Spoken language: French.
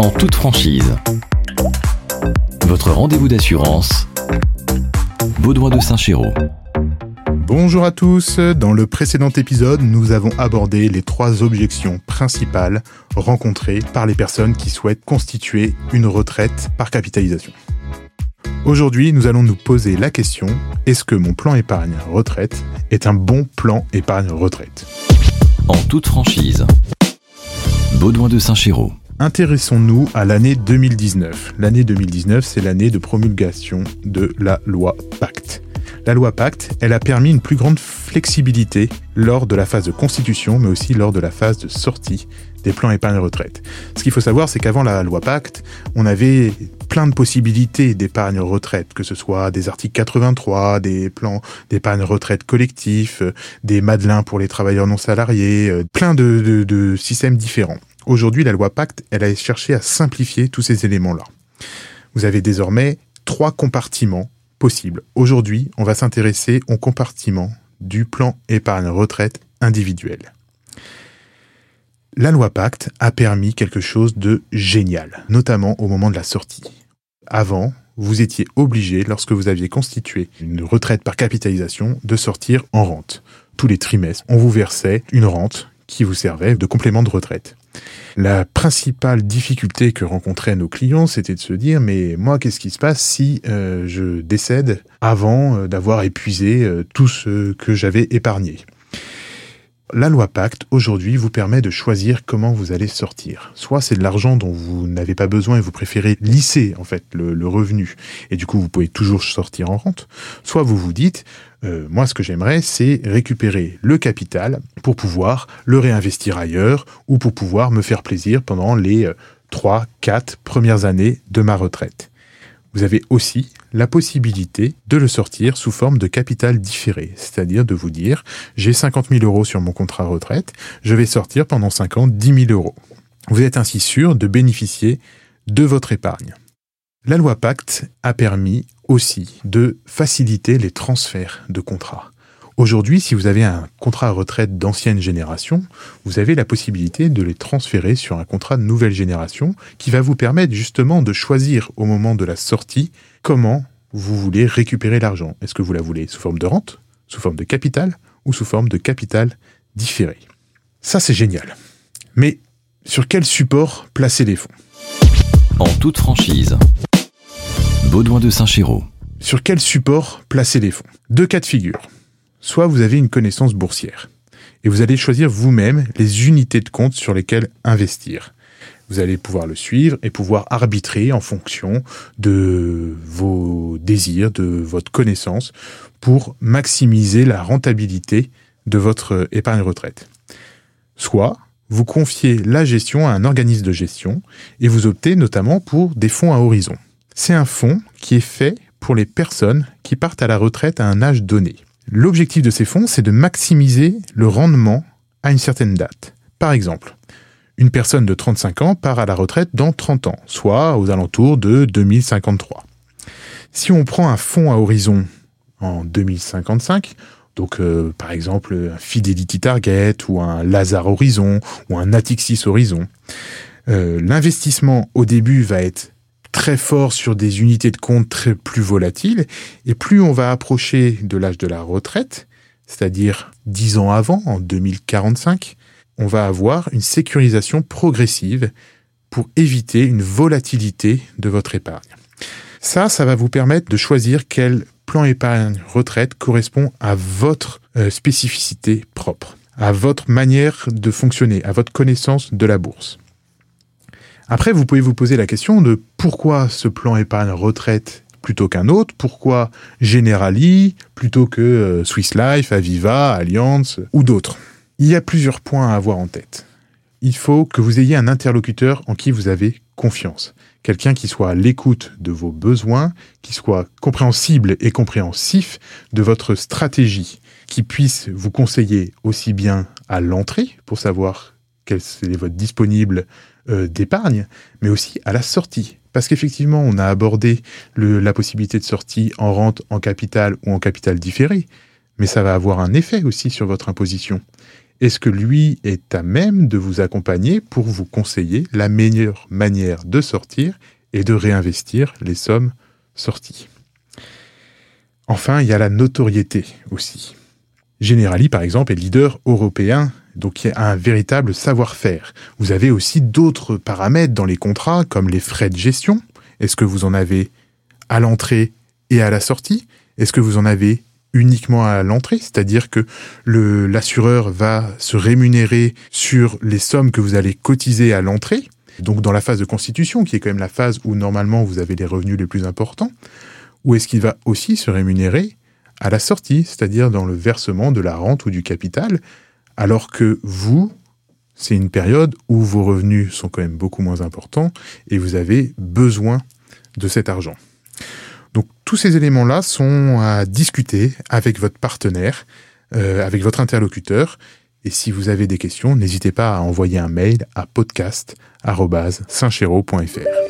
en toute franchise. Votre rendez-vous d'assurance, Baudouin de Saint-Chéraud. Bonjour à tous, dans le précédent épisode, nous avons abordé les trois objections principales rencontrées par les personnes qui souhaitent constituer une retraite par capitalisation. Aujourd'hui, nous allons nous poser la question, est-ce que mon plan épargne retraite est un bon plan épargne retraite? En toute franchise, Baudouin de Saint-Chéraud. Intéressons-nous à l'année 2019. L'année 2019, c'est l'année de promulgation de la loi Pacte. La loi Pacte, elle a permis une plus grande flexibilité lors de la phase de constitution, mais aussi lors de la phase de sortie des plans épargne retraite. Ce qu'il faut savoir, c'est qu'avant la loi Pacte, on avait plein de possibilités d'épargne retraite, que ce soit des articles 83, des plans d'épargne retraite collectif, euh, des madelins pour les travailleurs non salariés, euh, plein de, de systèmes différents. Aujourd'hui, la loi Pacte, elle a cherché à simplifier tous ces éléments-là. Vous avez désormais trois compartiments possibles. Aujourd'hui, on va s'intéresser au compartiment du plan épargne retraite individuel. La loi Pacte a permis quelque chose de génial, notamment au moment de la sortie. Avant, vous étiez obligé, lorsque vous aviez constitué une retraite par capitalisation, de sortir en rente. Tous les trimestres, on vous versait une rente qui vous servait de complément de retraite. La principale difficulté que rencontraient nos clients, c'était de se dire, mais moi, qu'est-ce qui se passe si euh, je décède avant euh, d'avoir épuisé euh, tout ce que j'avais épargné? La loi Pacte, aujourd'hui, vous permet de choisir comment vous allez sortir. Soit c'est de l'argent dont vous n'avez pas besoin et vous préférez lisser, en fait, le, revenu. Et du coup, vous pouvez toujours sortir en rente. Soit vous vous dites, euh, moi, ce que j'aimerais, c'est récupérer le capital pour pouvoir le réinvestir ailleurs ou pour pouvoir me faire plaisir pendant les euh, trois, quatre premières années de ma retraite. Vous avez aussi la possibilité de le sortir sous forme de capital différé, c'est-à-dire de vous dire j'ai 50 000 euros sur mon contrat retraite, je vais sortir pendant 5 ans 10 000 euros. Vous êtes ainsi sûr de bénéficier de votre épargne. La loi Pacte a permis aussi de faciliter les transferts de contrats. Aujourd'hui, si vous avez un contrat retraite d'ancienne génération, vous avez la possibilité de les transférer sur un contrat de nouvelle génération qui va vous permettre justement de choisir au moment de la sortie comment vous voulez récupérer l'argent. Est-ce que vous la voulez sous forme de rente, sous forme de capital ou sous forme de capital différé? Ça, c'est génial. Mais sur quel support placer les fonds? En toute franchise. Baudouin de Saint-Chéraud. Sur quel support placer les fonds? Deux cas de figure soit vous avez une connaissance boursière et vous allez choisir vous-même les unités de compte sur lesquelles investir. Vous allez pouvoir le suivre et pouvoir arbitrer en fonction de vos désirs, de votre connaissance, pour maximiser la rentabilité de votre épargne retraite. Soit vous confiez la gestion à un organisme de gestion et vous optez notamment pour des fonds à horizon. C'est un fonds qui est fait pour les personnes qui partent à la retraite à un âge donné. L'objectif de ces fonds, c'est de maximiser le rendement à une certaine date. Par exemple, une personne de 35 ans part à la retraite dans 30 ans, soit aux alentours de 2053. Si on prend un fonds à horizon en 2055, donc euh, par exemple un Fidelity Target ou un Lazare Horizon ou un Natixis Horizon, euh, l'investissement au début va être très fort sur des unités de compte plus volatiles. Et plus on va approcher de l'âge de la retraite, c'est-à-dire dix ans avant, en 2045, on va avoir une sécurisation progressive pour éviter une volatilité de votre épargne. Ça, ça va vous permettre de choisir quel plan épargne retraite correspond à votre euh, spécificité propre, à votre manière de fonctionner, à votre connaissance de la bourse. Après, vous pouvez vous poser la question de pourquoi ce plan épargne retraite plutôt qu'un autre Pourquoi Generali plutôt que euh, Swiss Life, Aviva, Allianz ou d'autres Il y a plusieurs points à avoir en tête. Il faut que vous ayez un interlocuteur en qui vous avez confiance. Quelqu'un qui soit à l'écoute de vos besoins, qui soit compréhensible et compréhensif de votre stratégie, qui puisse vous conseiller aussi bien à l'entrée pour savoir quel est votre disponible euh, d'épargne, mais aussi à la sortie. Parce qu'effectivement, on a abordé la possibilité de sortie en rente, en capital ou en capital différé, mais ça va avoir un effet aussi sur votre imposition. est-ce que lui est à même de vous accompagner pour vous conseiller la meilleure manière de sortir et de réinvestir les sommes sorties? Enfin, il y a la notoriété aussi. Generali, par exemple, est leader européen, donc il y a un véritable savoir-faire. Vous avez aussi d'autres paramètres dans les contrats, comme les frais de gestion. Est-ce que vous en avez à l'entrée et à la sortie? Est-ce que vous en avez uniquement à l'entrée, c'est-à-dire que l'assureur va se rémunérer sur les sommes que vous allez cotiser à l'entrée, donc dans la phase de constitution, qui est quand même la phase où normalement vous avez les revenus les plus importants, ou est-ce qu'il va aussi se rémunérer à la sortie, c'est-à-dire dans le versement de la rente ou du capital, alors que vous, c'est une période où vos revenus sont quand même beaucoup moins importants et vous avez besoin de cet argent. Donc tous ces éléments-là sont à discuter avec votre partenaire, euh, avec votre interlocuteur. Et si vous avez des questions, n'hésitez pas à envoyer un mail à podcast.saintchero.fr.